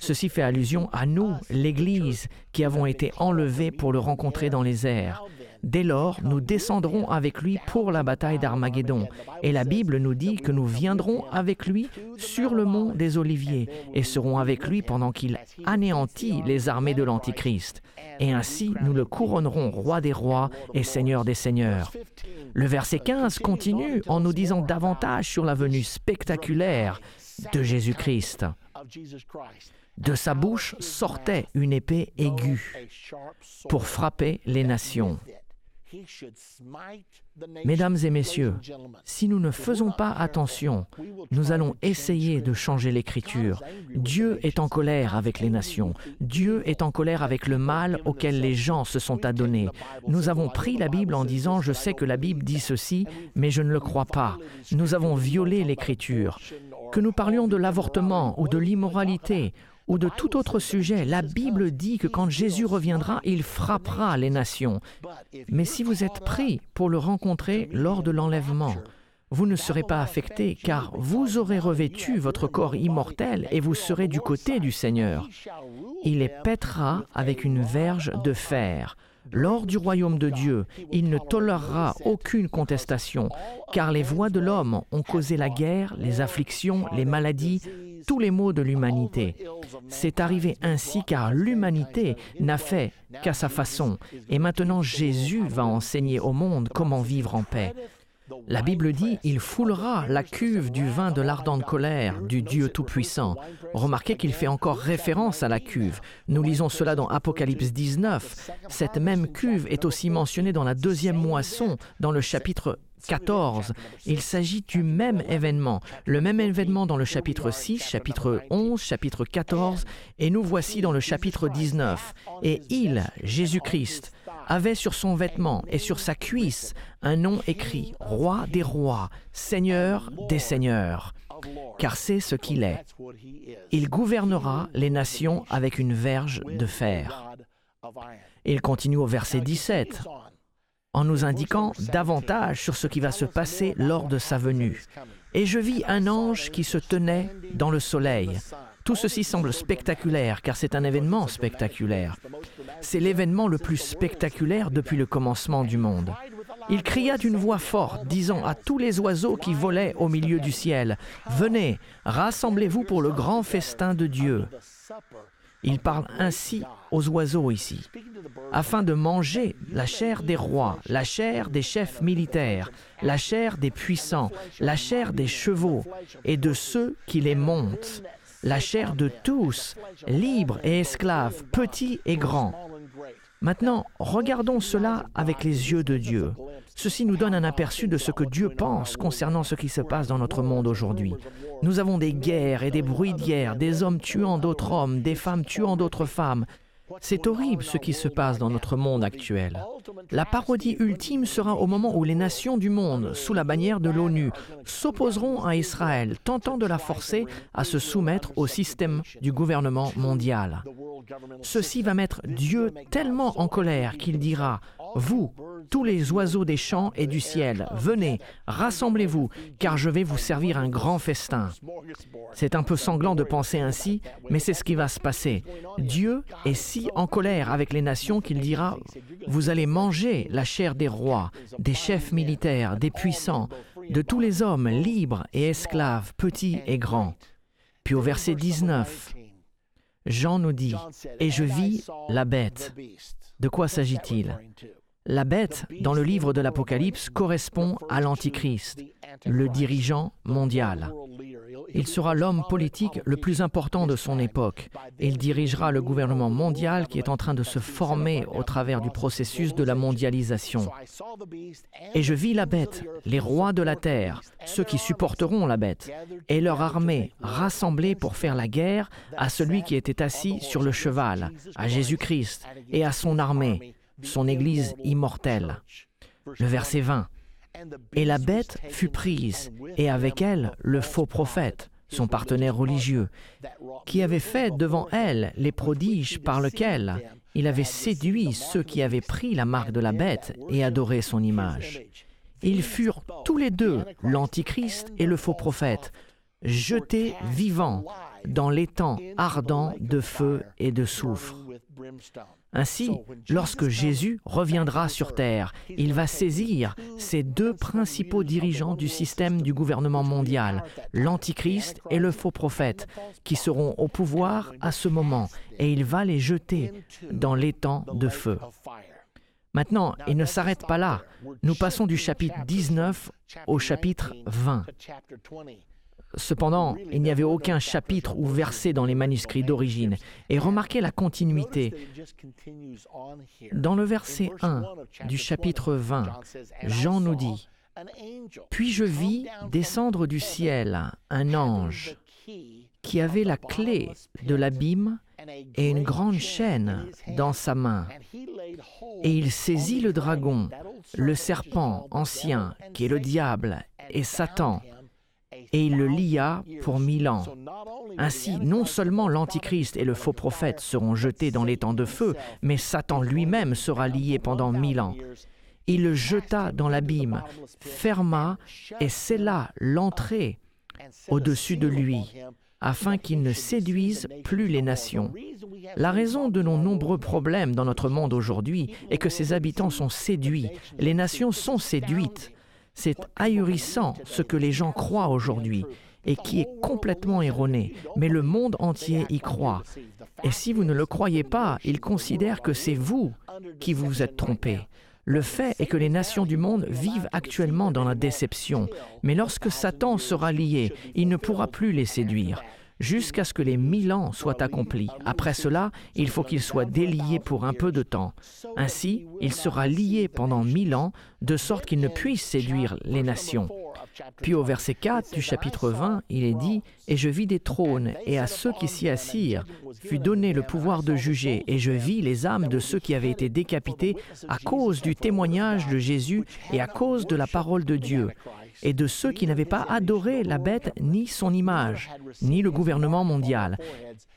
S2: Ceci fait allusion à nous, l'Église, qui avons été enlevés pour le rencontrer dans les airs. Dès lors, nous descendrons avec lui pour la bataille d'Armageddon. Et la Bible nous dit que nous viendrons avec lui sur le mont des Oliviers et serons avec lui pendant qu'il anéantit les armées de l'Antichrist. Et ainsi, nous le couronnerons roi des rois et seigneur des seigneurs. Le verset 15 continue en nous disant davantage sur la venue spectaculaire de Jésus-Christ. De sa bouche sortait une épée aiguë pour frapper les nations. Mesdames et messieurs, si nous ne faisons pas attention, nous allons essayer de changer l'écriture. Dieu est en colère avec les nations. Dieu est en colère avec le mal auquel les gens se sont adonnés. Nous avons pris la Bible en disant je sais que la Bible dit ceci, mais je ne le crois pas. Nous avons violé l'écriture. Que nous parlions de l'avortement ou de l'immoralité ou de tout autre sujet, la Bible dit que quand Jésus reviendra, il frappera les nations. Mais si vous êtes pris pour le rencontrer lors de l'enlèvement, vous ne serez pas affecté car vous aurez revêtu votre corps immortel et vous serez du côté du Seigneur. Il les pètera avec une verge de fer. Lors du royaume de Dieu, il ne tolérera aucune contestation, car les voix de l'homme ont causé la guerre, les afflictions, les maladies, tous les maux de l'humanité. C'est arrivé ainsi car l'humanité n'a fait qu'à sa façon, et maintenant Jésus va enseigner au monde comment vivre en paix. La Bible dit, il foulera la cuve du vin de l'ardente colère du Dieu Tout-Puissant. Remarquez qu'il fait encore référence à la cuve. Nous lisons cela dans Apocalypse 19. Cette même cuve est aussi mentionnée dans la deuxième moisson, dans le chapitre 14. Il s'agit du même événement, le même événement dans le chapitre 6, chapitre 11, chapitre 14, et nous voici dans le chapitre 19. Et il, Jésus-Christ, avait sur son vêtement et sur sa cuisse un nom écrit, Roi des rois, Seigneur des seigneurs, car c'est ce qu'il est. Il gouvernera les nations avec une verge de fer. Il continue au verset 17 en nous indiquant davantage sur ce qui va se passer lors de sa venue. Et je vis un ange qui se tenait dans le soleil. Tout ceci semble spectaculaire car c'est un événement spectaculaire. C'est l'événement le plus spectaculaire depuis le commencement du monde. Il cria d'une voix forte, disant à tous les oiseaux qui volaient au milieu du ciel, Venez, rassemblez-vous pour le grand festin de Dieu. Il parle ainsi aux oiseaux ici, afin de manger la chair des rois, la chair des chefs militaires, la chair des puissants, la chair des chevaux et de ceux qui les montent, la chair de tous, libres et esclaves, petits et grands. Maintenant, regardons cela avec les yeux de Dieu. Ceci nous donne un aperçu de ce que Dieu pense concernant ce qui se passe dans notre monde aujourd'hui. Nous avons des guerres et des bruits de guerre, des hommes tuant d'autres hommes, des femmes tuant d'autres femmes. C'est horrible ce qui se passe dans notre monde actuel. La parodie ultime sera au moment où les nations du monde, sous la bannière de l'ONU, s'opposeront à Israël, tentant de la forcer à se soumettre au système du gouvernement mondial. Ceci va mettre Dieu tellement en colère qu'il dira, Vous, tous les oiseaux des champs et du ciel, venez, rassemblez-vous, car je vais vous servir un grand festin. C'est un peu sanglant de penser ainsi, mais c'est ce qui va se passer. Dieu est si en colère avec les nations qu'il dira, Vous allez manger la chair des rois, des chefs militaires, des puissants, de tous les hommes libres et esclaves, petits et grands. Puis au verset 19, Jean nous dit, Et je vis la bête. De quoi s'agit-il? La bête, dans le livre de l'Apocalypse, correspond à l'Antichrist. le dirigeant mondial. Il sera l'homme politique le plus important de son époque. Il dirigera le gouvernement mondial qui est en train de se former au travers du processus de la mondialisation. Et je vis la bête, les rois de la terre, ceux qui supporteront la bête, et leur armée rassemblée pour faire la guerre à celui qui était assis sur le cheval, à Jésus-Christ et à son armée, son Église immortelle. Le verset 20. Et la bête fut prise, et avec elle le faux prophète, son partenaire religieux, qui avait fait devant elle les prodiges par lesquels il avait séduit ceux qui avaient pris la marque de la bête et adoré son image. Ils furent tous les deux, l'Antichrist et le faux prophète, jetés vivants dans l'étang ardent de feu et de soufre. Ainsi, lorsque Jésus reviendra sur Terre, il va saisir ces deux principaux dirigeants du système du gouvernement mondial, l'Antichrist et le faux prophète, qui seront au pouvoir à ce moment, et il va les jeter dans l'étang de feu. Maintenant, il ne s'arrête pas là. Nous passons du chapitre 19 au chapitre 20. Cependant, il n'y avait aucun chapitre ou verset dans les manuscrits d'origine. Et remarquez la continuité. Dans le verset 1 du chapitre 20, Jean nous dit, Puis je vis descendre du ciel un ange qui avait la clé de l'abîme et une grande chaîne dans sa main. Et il saisit le dragon, le serpent ancien, qui est le diable et Satan, et il le lia pour mille ans. Ainsi, non seulement l'Antichrist et le faux prophète seront jetés dans les temps de feu, mais Satan lui-même sera lié pendant mille ans. Il le jeta dans l'abîme, ferma et scella l'entrée au-dessus de lui, afin qu'il ne séduise plus les nations. La raison de nos nombreux problèmes dans notre monde aujourd'hui est que ses habitants sont séduits, les nations sont séduites. C'est ahurissant ce que les gens croient aujourd'hui et qui est complètement erroné, mais le monde entier y croit. Et si vous ne le croyez pas, ils considèrent que c'est vous qui vous êtes trompé. Le fait est que les nations du monde vivent actuellement dans la déception, mais lorsque Satan sera lié, il ne pourra plus les séduire jusqu'à ce que les mille ans soient accomplis. Après cela, il faut qu'il soit délié pour un peu de temps. Ainsi, il sera lié pendant mille ans, de sorte qu'il ne puisse séduire les nations. Puis au verset 4 du chapitre 20, il est dit, Et je vis des trônes, et à ceux qui s'y assirent fut donné le pouvoir de juger, et je vis les âmes de ceux qui avaient été décapités à cause du témoignage de Jésus et à cause de la parole de Dieu et de ceux qui n'avaient pas adoré la bête ni son image, ni le gouvernement mondial,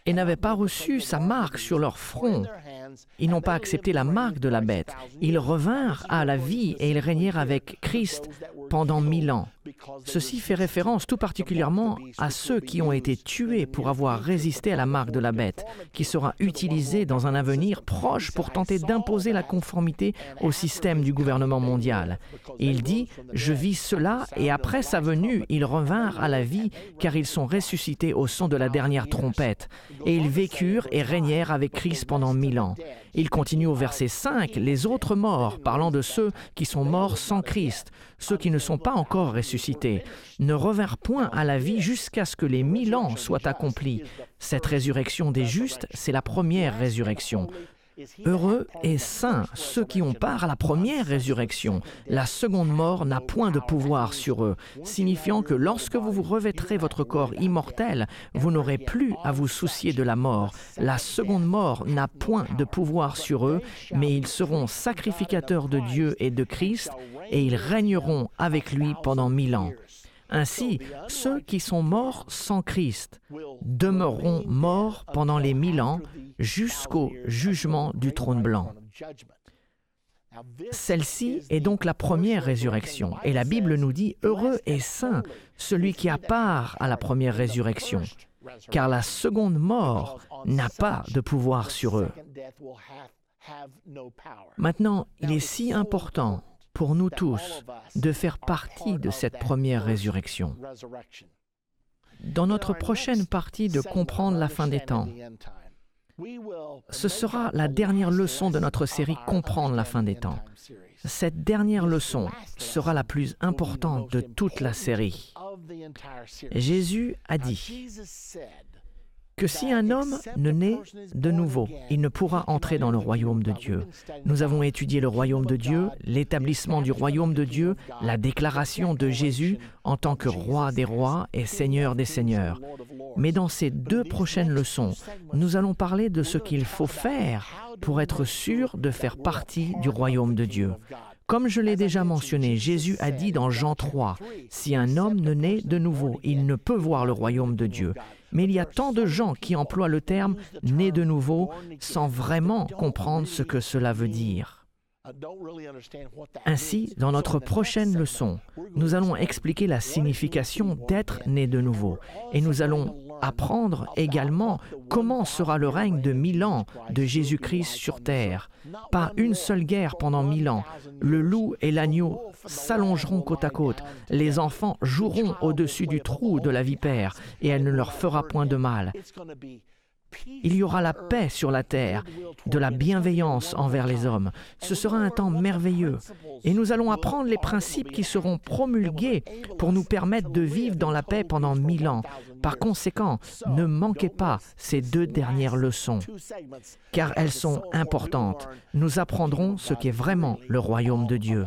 S2: et n'avaient pas reçu sa marque sur leur front. Ils n'ont pas accepté la marque de la bête. Ils revinrent à la vie et ils régnèrent avec Christ pendant mille ans. Ceci fait référence tout particulièrement à ceux qui ont été tués pour avoir résisté à la marque de la bête, qui sera utilisée dans un avenir proche pour tenter d'imposer la conformité au système du gouvernement mondial. il dit, Je vis cela, et après sa venue, ils revinrent à la vie, car ils sont ressuscités au son de la dernière trompette. Et ils vécurent et régnèrent avec Christ pendant mille ans. Il continue au verset 5, les autres morts, parlant de ceux qui sont morts sans Christ, ceux qui ne sont pas encore ressuscités, ne revinrent point à la vie jusqu'à ce que les mille ans soient accomplis. Cette résurrection des justes, c'est la première résurrection. Heureux et saints ceux qui ont part à la première résurrection. La seconde mort n'a point de pouvoir sur eux, signifiant que lorsque vous vous revêtrez votre corps immortel, vous n'aurez plus à vous soucier de la mort. La seconde mort n'a point de pouvoir sur eux, mais ils seront sacrificateurs de Dieu et de Christ, et ils régneront avec lui pendant mille ans. Ainsi, ceux qui sont morts sans Christ demeureront morts pendant les mille ans jusqu'au jugement du trône blanc. Celle-ci est donc la première résurrection, et la Bible nous dit, Heureux et saint celui qui a part à la première résurrection, car la seconde mort n'a pas de pouvoir sur eux. Maintenant, il est si important pour nous tous de faire partie de cette première résurrection. Dans notre prochaine partie de Comprendre la fin des temps, Ce sera la dernière leçon de notre série Comprendre la fin des temps. Cette dernière leçon sera la plus importante de toute la série. Jésus a dit que si un homme ne naît de nouveau, il ne pourra entrer dans le royaume de Dieu. Nous avons étudié le royaume de Dieu, l'établissement du royaume de Dieu, la déclaration de Jésus en tant que roi des rois et seigneur des seigneurs. Mais dans ces deux prochaines leçons, nous allons parler de ce qu'il faut faire pour être sûr de faire partie du royaume de Dieu. Comme je l'ai déjà mentionné, Jésus a dit dans Jean 3, Si un homme ne naît de nouveau, il ne peut voir le royaume de Dieu. Mais il y a tant de gens qui emploient le terme né de nouveau sans vraiment comprendre ce que cela veut dire. Ainsi, dans notre prochaine leçon, nous allons expliquer la signification d'être né de nouveau et nous allons apprendre également comment sera le règne de mille ans de Jésus-Christ sur terre. Pas une seule guerre pendant mille ans. Le loup et l'agneau s'allongeront côte à côte. Les enfants joueront au-dessus du trou de la vipère et elle ne leur fera point de mal. Il y aura la paix sur la terre, de la bienveillance envers les hommes. Ce sera un temps merveilleux. Et nous allons apprendre les principes qui seront promulgués pour nous permettre de vivre dans la paix pendant mille ans. Par conséquent, ne manquez pas ces deux dernières leçons, car elles sont importantes. Nous apprendrons ce qu'est vraiment le royaume de Dieu.